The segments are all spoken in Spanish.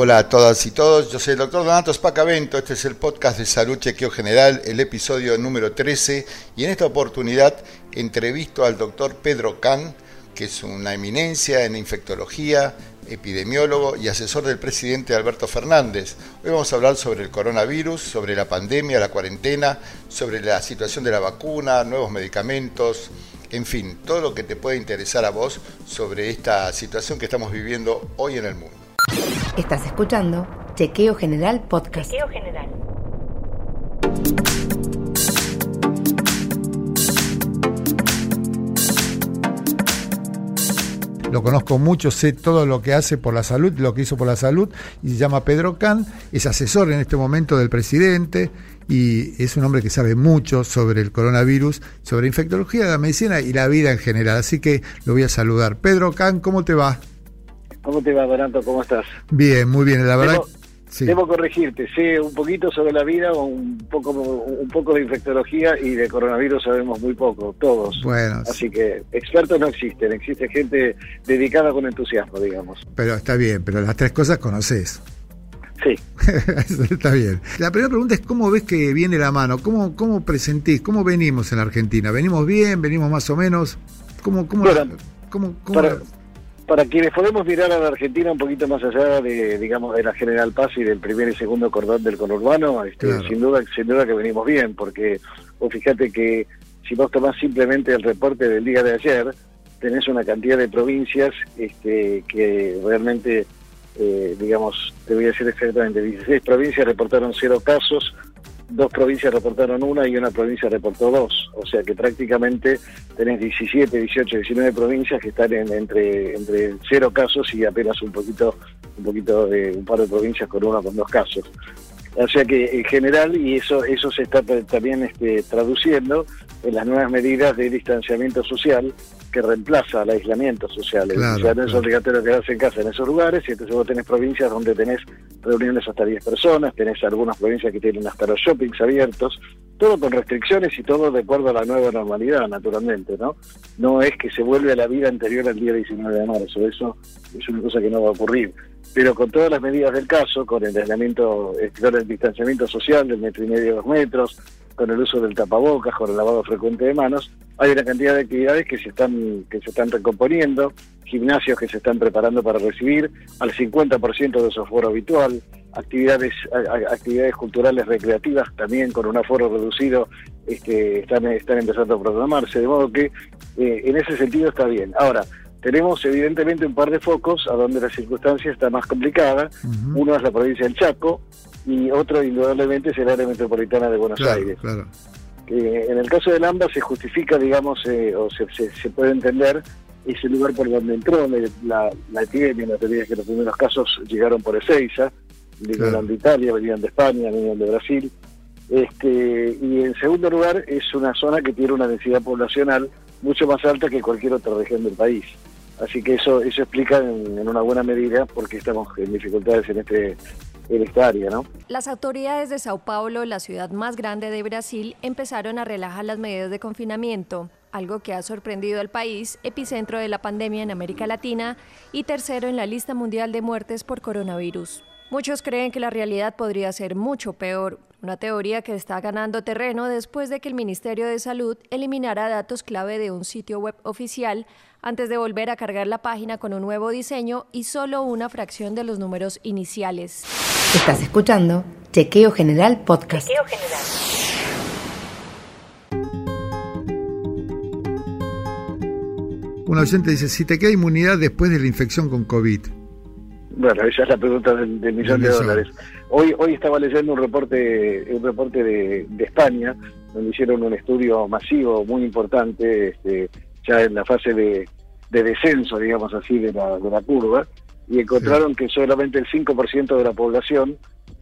Hola a todas y todos, yo soy el doctor Donato Spacavento, este es el podcast de Salud Chequeo General, el episodio número 13, y en esta oportunidad entrevisto al doctor Pedro Can, que es una eminencia en infectología, epidemiólogo y asesor del presidente Alberto Fernández. Hoy vamos a hablar sobre el coronavirus, sobre la pandemia, la cuarentena, sobre la situación de la vacuna, nuevos medicamentos, en fin, todo lo que te puede interesar a vos sobre esta situación que estamos viviendo hoy en el mundo. Estás escuchando Chequeo General Podcast. Chequeo General. lo conozco mucho, sé todo lo que hace por la salud, lo que hizo por la salud, y se llama Pedro Can, es asesor en este momento del presidente y es un hombre que sabe mucho sobre el coronavirus, sobre infectología, la medicina y la vida en general. Así que lo voy a saludar. Pedro Can, ¿cómo te va? ¿Cómo te va, Donato? ¿Cómo estás? Bien, muy bien. La verdad. Debo corregirte, sé un poquito sobre la vida, un poco un poco de infectología y de coronavirus sabemos muy poco, todos. Bueno. Así que expertos no existen, existe gente dedicada con entusiasmo, digamos. Pero está bien, pero las tres cosas conoces. Sí. está bien. La primera pregunta es cómo ves que viene la mano, cómo, cómo presentís, cómo venimos en la Argentina. ¿Venimos bien? ¿Venimos más o menos? ¿Cómo, cómo, cómo, cómo para quienes podemos mirar a la Argentina un poquito más allá de, digamos, de la General Paz y del primer y segundo cordón del conurbano, este, sin duda, sin duda que venimos bien, porque vos fíjate que si vos tomás simplemente el reporte del día de ayer, tenés una cantidad de provincias este, que realmente, eh, digamos, te voy a decir exactamente, 16 provincias reportaron cero casos, dos provincias reportaron una y una provincia reportó dos. O sea que prácticamente tenés 17, 18, 19 provincias que están en, entre, entre cero casos y apenas un poquito, un poquito de un par de provincias con uno con dos casos. O sea que en general, y eso, eso se está también este, traduciendo en las nuevas medidas de distanciamiento social que reemplaza al aislamiento social. ya no es obligatorio quedarse en casa en esos lugares y entonces vos tenés provincias donde tenés reuniones hasta 10 personas, tenés algunas provincias que tienen hasta los shoppings abiertos, todo con restricciones y todo de acuerdo a la nueva normalidad, naturalmente, ¿no? No es que se vuelve a la vida anterior al día 19 de marzo, eso es una cosa que no va a ocurrir. Pero con todas las medidas del caso, con el aislamiento, el distanciamiento social del metro y medio, dos metros, con el uso del tapabocas, con el lavado frecuente de manos, hay una cantidad de actividades que se están que se están recomponiendo, gimnasios que se están preparando para recibir al 50% de su aforo habitual, actividades actividades culturales recreativas también con un aforo reducido este, están están empezando a programarse, de modo que eh, en ese sentido está bien. Ahora, tenemos evidentemente un par de focos a donde la circunstancia está más complicada. Uno es la provincia del Chaco, y otro indudablemente es el área metropolitana de Buenos Aires. Claro. en el caso del AMBA se justifica, digamos, eh, o se, se, puede entender ese lugar por donde entró la, la epidemia, la teoría es que los primeros casos llegaron por Ezeiza, vinieron de Italia, venían de España, venían de Brasil, este, y en segundo lugar es una zona que tiene una densidad poblacional mucho más alta que cualquier otra región del país. Así que eso eso explica en, en una buena medida por qué estamos en dificultades en este Las autoridades de Sao Paulo, la ciudad más grande de Brasil, empezaron a relajar las medidas de confinamiento, algo que ha sorprendido al país, epicentro de la pandemia en América Latina y tercero en la lista mundial de muertes por coronavirus. Muchos creen que la realidad podría ser mucho peor, una teoría que está ganando terreno después de que el Ministerio de Salud eliminara datos clave de un sitio web oficial antes de volver a cargar la página con un nuevo diseño y solo una fracción de los números iniciales. Estás escuchando Chequeo General Podcast. Chequeo General. Un oyente dice, si te queda inmunidad después de la infección con COVID. Bueno, esa es la pregunta del, millón de dólares. Hoy hoy estaba leyendo un reporte un reporte de, España, donde hicieron un estudio masivo, muy importante, este, ya en la fase de, descenso, digamos así, de la, de la curva, y encontraron que solamente el 5% de la población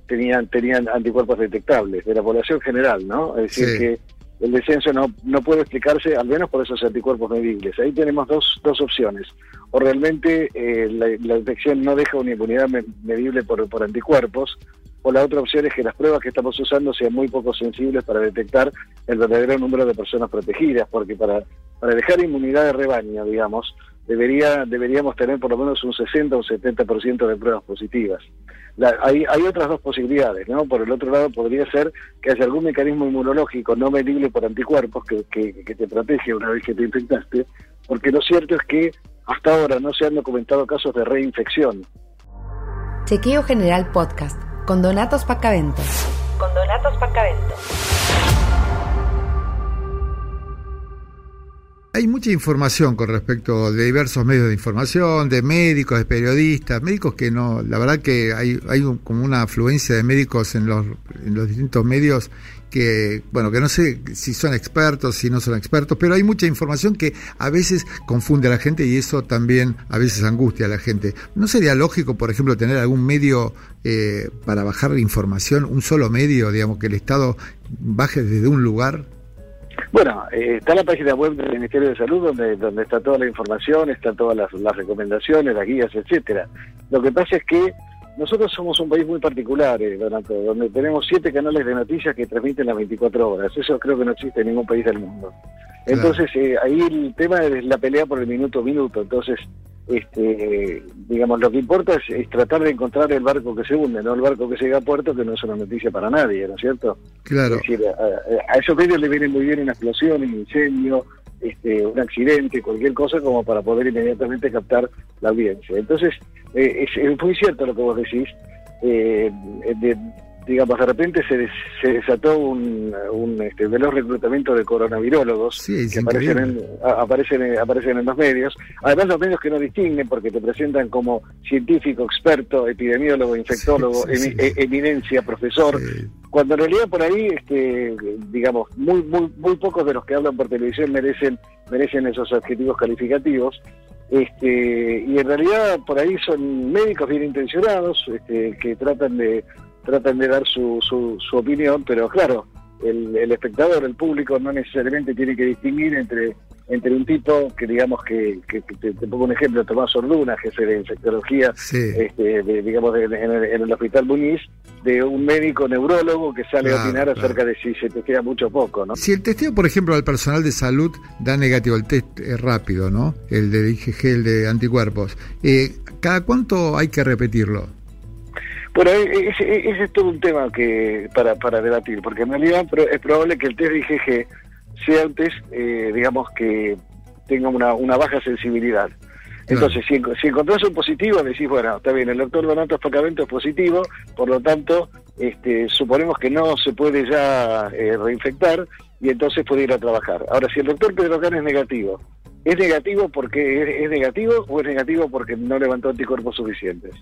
tenían tenían anticuerpos detectables, de la población general, ¿no? Es decir, que el descenso no, no puede explicarse, al menos por esos anticuerpos medibles. Ahí tenemos dos, dos opciones. O realmente eh, la, detección no deja una inmunidad medible por, por anticuerpos, o la otra opción es que las pruebas que estamos usando sean muy poco sensibles para detectar el verdadero número de personas protegidas, porque para, para dejar inmunidad de rebaño, digamos, debería deberíamos tener por lo menos un 60 o un 70% de pruebas positivas. hay, hay otras dos posibilidades, ¿no? Por el otro lado podría ser que haya algún mecanismo inmunológico no medible por anticuerpos que, que, que te protege una vez que te infectaste, porque lo cierto es que hasta ahora no se han documentado casos de reinfección. Chequeo General Podcast con Donatos Pacavento. Con Donatos Pacavento. Hay mucha información con respecto de diversos medios de información, de médicos, de periodistas, médicos que no, la verdad que hay, hay como una afluencia de médicos en los, en los distintos medios que, bueno, que no sé si son expertos, si no son expertos, pero hay mucha información que a veces confunde a la gente y eso también a veces angustia a la gente. ¿No sería lógico, por ejemplo, tener algún medio eh, para bajar información, un solo medio, digamos, que el Estado baje desde un lugar? Bueno, eh, está la página web del Ministerio de Salud donde, donde está toda la información, están todas las, las recomendaciones, las guías, etcétera. Lo que pasa es que nosotros somos un país muy particular, eh, donde tenemos siete canales de noticias que transmiten las 24 horas. Eso creo que no existe en ningún país del mundo. Entonces, eh, ahí el tema es la pelea por el minuto a minuto. Entonces, este, digamos, lo que importa es, tratar de encontrar el barco que se hunde, no el barco que llega a puerto, que no es una noticia para nadie, ¿no es cierto? Claro. Es decir, a, a esos medios le viene muy bien una explosión, un incendio, este, un accidente, cualquier cosa, como para poder inmediatamente captar la audiencia. Entonces, eh, es, muy cierto lo que vos decís. Eh, de, digamos, de repente se, se desató un, un este, veloz reclutamiento de coronavirólogos que aparecen en, aparecen, aparecen en los medios. Además, los medios que no distinguen porque te presentan como científico, experto, epidemiólogo, infectólogo, e, eminencia, profesor, cuando en realidad por ahí, este, digamos, muy, muy, muy pocos de los que hablan por televisión merecen, merecen esos adjetivos calificativos. Este, y en realidad por ahí son médicos bien intencionados este, que tratan de tratan de dar su, su, su opinión, pero claro, el, el, espectador, el público, no necesariamente tiene que distinguir entre, entre un tipo que, digamos, que, que, te, pongo un ejemplo, Tomás Orduna, jefe de infectología, este, digamos, en, el, Hospital Muniz, de un médico neurólogo que sale a opinar acerca de si se testea mucho o poco, ¿no? Si el testeo, por ejemplo, al personal de salud da negativo, el test es rápido, ¿no? El de IgG, el de anticuerpos, eh, ¿cada cuánto hay que repetirlo? Bueno, e, e, ese, ese, es todo un tema que para, para debatir, porque en realidad es probable que el test de IgG sea un test, eh, digamos, que tenga una, una baja sensibilidad. Entonces, si, si encontrás un positivo, decís, bueno, está bien, el doctor Donato Espacamento es positivo, por lo tanto, este, suponemos que no se puede ya eh, reinfectar y entonces puede ir a trabajar. Ahora, si el doctor Pedro Can es negativo, ¿es negativo porque es negativo o es negativo porque no levantó anticuerpos suficientes?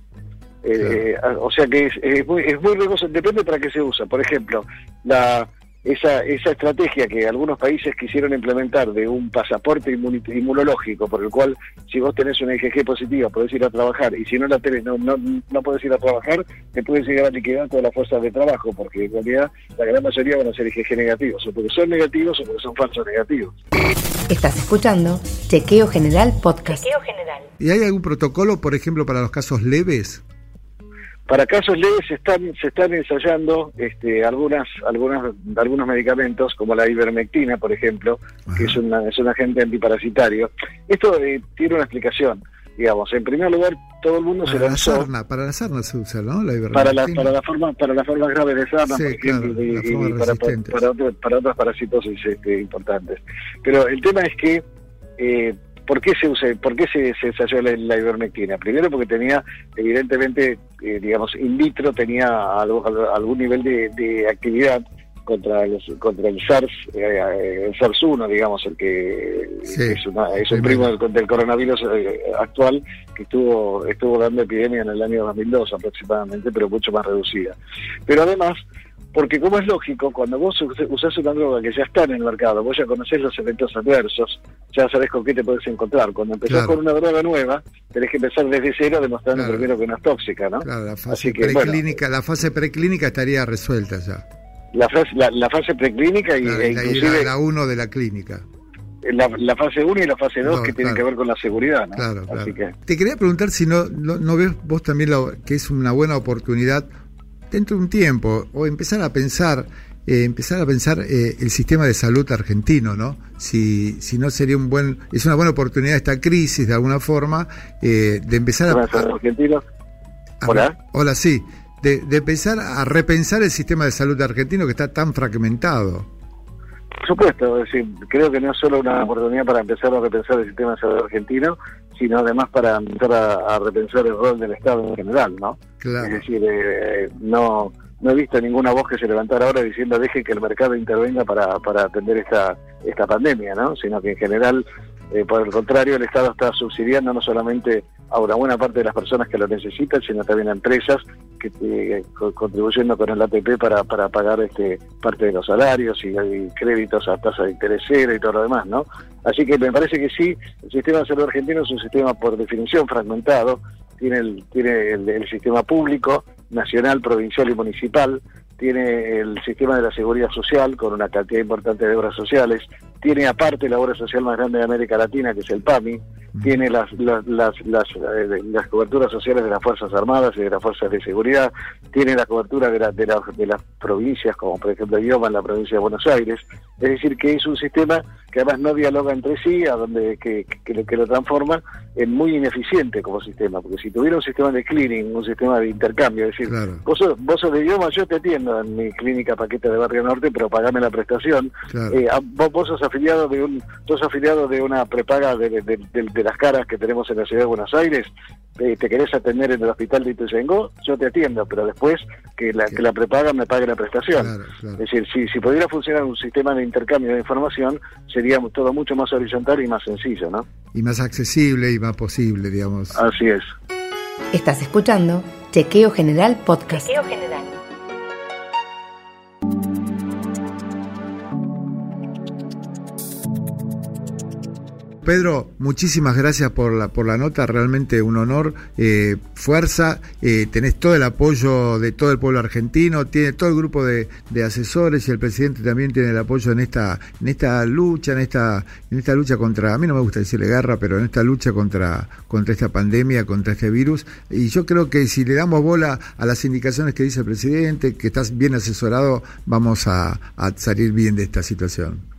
Eh, o sea que es, muy, es muy riesgoso, depende para qué se usa. Por ejemplo, la esa, esa estrategia que algunos países quisieron implementar de un pasaporte inmunológico por el cual si vos tenés una IgG positiva podés ir a trabajar y si no la tenés no, no, no podés ir a trabajar, te puedes llegar a liquidar todas las fuerzas de trabajo porque en realidad la gran mayoría van a ser IgG negativos o porque son negativos o porque son falsos negativos. Estás escuchando Chequeo General Podcast. Chequeo General. ¿Y hay algún protocolo, por ejemplo, para los casos leves? Para casos leves se están, se están ensayando este, algunas, algunas, algunos medicamentos, como la ivermectina, por ejemplo, que es, una, es un agente antiparasitario. Esto eh, tiene una explicación. Digamos, en primer lugar, todo el mundo se lanzó... La para la sarna se usa, ¿no? La para, la, para, la forma, para las formas graves de sarna, por ejemplo, y, para, para, otras parasitosis este, importantes. Pero el tema es que... Eh, ¿Por qué se usa, por qué se, se ensayó la, ivermectina? Primero porque tenía, evidentemente, eh, digamos, in vitro tenía algún nivel de, actividad contra los, contra el SARS, eh, el SARS-1, digamos, el que es, una, es un primo del, coronavirus eh, actual que estuvo estuvo dando epidemia en el año 2002 aproximadamente, pero mucho más reducida. Pero además porque como es lógico, cuando vos usás una droga que ya está en el mercado, vos ya conocés los eventos adversos, ya sabés con qué te puedes encontrar. Cuando empezás con una droga nueva, tenés que empezar desde cero demostrando primero que no es tóxica, ¿no? Claro, la fase, preclínica, la fase preclínica estaría resuelta ya. La fase, la, fase preclínica y, e inclusive... La 1 de la clínica. La, fase 1 y la fase 2 que tienen que ver con la seguridad. ¿no? Claro, Así que... Te quería preguntar si no, no, ves vos también lo, que es una buena oportunidad dentro de un tiempo, o empezar a pensar eh, empezar a pensar eh, el sistema de salud argentino, ¿no? Si, si no sería un buen, es una buena oportunidad esta crisis de alguna forma de empezar a, Hola. Hola, sí, de, de empezar a repensar el sistema de salud argentino que está tan fragmentado. Por supuesto, es decir, creo que no es solo una oportunidad para empezar a repensar el sistema de salud argentino, sino además para empezar a, repensar el rol del Estado en general, ¿no? Es decir, eh, no no he visto ninguna voz que se levantara ahora diciendo deje que el mercado intervenga para, para atender esta esta pandemia, ¿no? Sino que en general, eh, por el contrario, el Estado está subsidiando no solamente a una buena parte de las personas que lo necesitan, sino también a empresas que eh, contribuyendo con el ATP para, para pagar este parte de los salarios y, créditos a tasa de interés y todo lo demás, ¿no? Así que me parece que sí, el sistema de salud argentino es un sistema por definición fragmentado, tiene tiene el sistema público, nacional, provincial y municipal, tiene el sistema de la seguridad social con una cantidad importante de obras sociales, tiene aparte la obra social más grande de América Latina, que es el PAMI, tiene las, las, las, las, eh, las, coberturas sociales de las Fuerzas Armadas y de las Fuerzas de Seguridad, tiene la cobertura de, de, de las provincias, como por ejemplo Idioma en la provincia de Buenos Aires, es decir, que es un sistema que además no dialoga entre sí, a donde que, que, que, lo transforma en muy ineficiente como sistema, porque si tuviera un sistema de clearing, un sistema de intercambio, es decir, vos, sos, vos sos de idioma, yo te atiendo en mi clínica Paquete de Barrio Norte, pero pagame la prestación, eh, vos, vos, sos afiliado de un sos afiliado de una prepaga de, de, las caras que tenemos en la ciudad de Buenos Aires, eh, te querés atender en el hospital de Ituzaingó, yo te atiendo, pero después que la, que la prepaga me pague la prestación. Es decir, si, si pudiera funcionar un sistema de intercambio de información, sería todo mucho más horizontal y más sencillo, ¿no? Y más accesible y más posible, digamos. Así es. Estás escuchando Chequeo General Podcast. Chequeo General. Pedro, muchísimas gracias por la, por la nota, realmente un honor, eh, fuerza, eh, tenés todo el apoyo de todo el pueblo argentino, tiene todo el grupo de, asesores y el presidente también tiene el apoyo en esta, en esta lucha, en esta, en esta lucha contra, a mí no me gusta decirle guerra, pero en esta lucha contra, contra esta pandemia, contra este virus. Y yo creo que si le damos bola a las indicaciones que dice el presidente, que estás bien asesorado, vamos a salir bien de esta situación.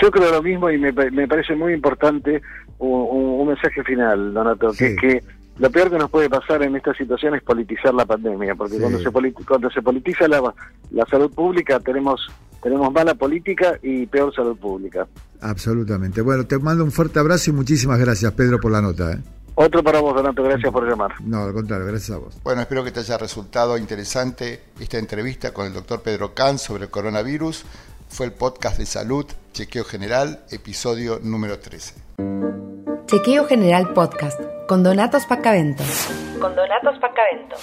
Yo creo lo mismo y me, me parece muy importante un, mensaje final, Donato, que, que lo peor que nos puede pasar en esta situación es politizar la pandemia, porque cuando se cuando se politiza la, la salud pública tenemos tenemos mala política y peor salud pública. Absolutamente. Bueno, te mando un fuerte abrazo y muchísimas gracias, Pedro, por la nota. ¿eh? Otro para vos, Donato, gracias por llamar. No, al contrario, gracias a vos. Bueno, espero que te haya resultado interesante esta entrevista con el doctor Pedro Can sobre el coronavirus. Fue el podcast de salud, Chequeo General, episodio número 13. Chequeo General Podcast, con Donatos Pacaventos. Con Donatos Pacaventos.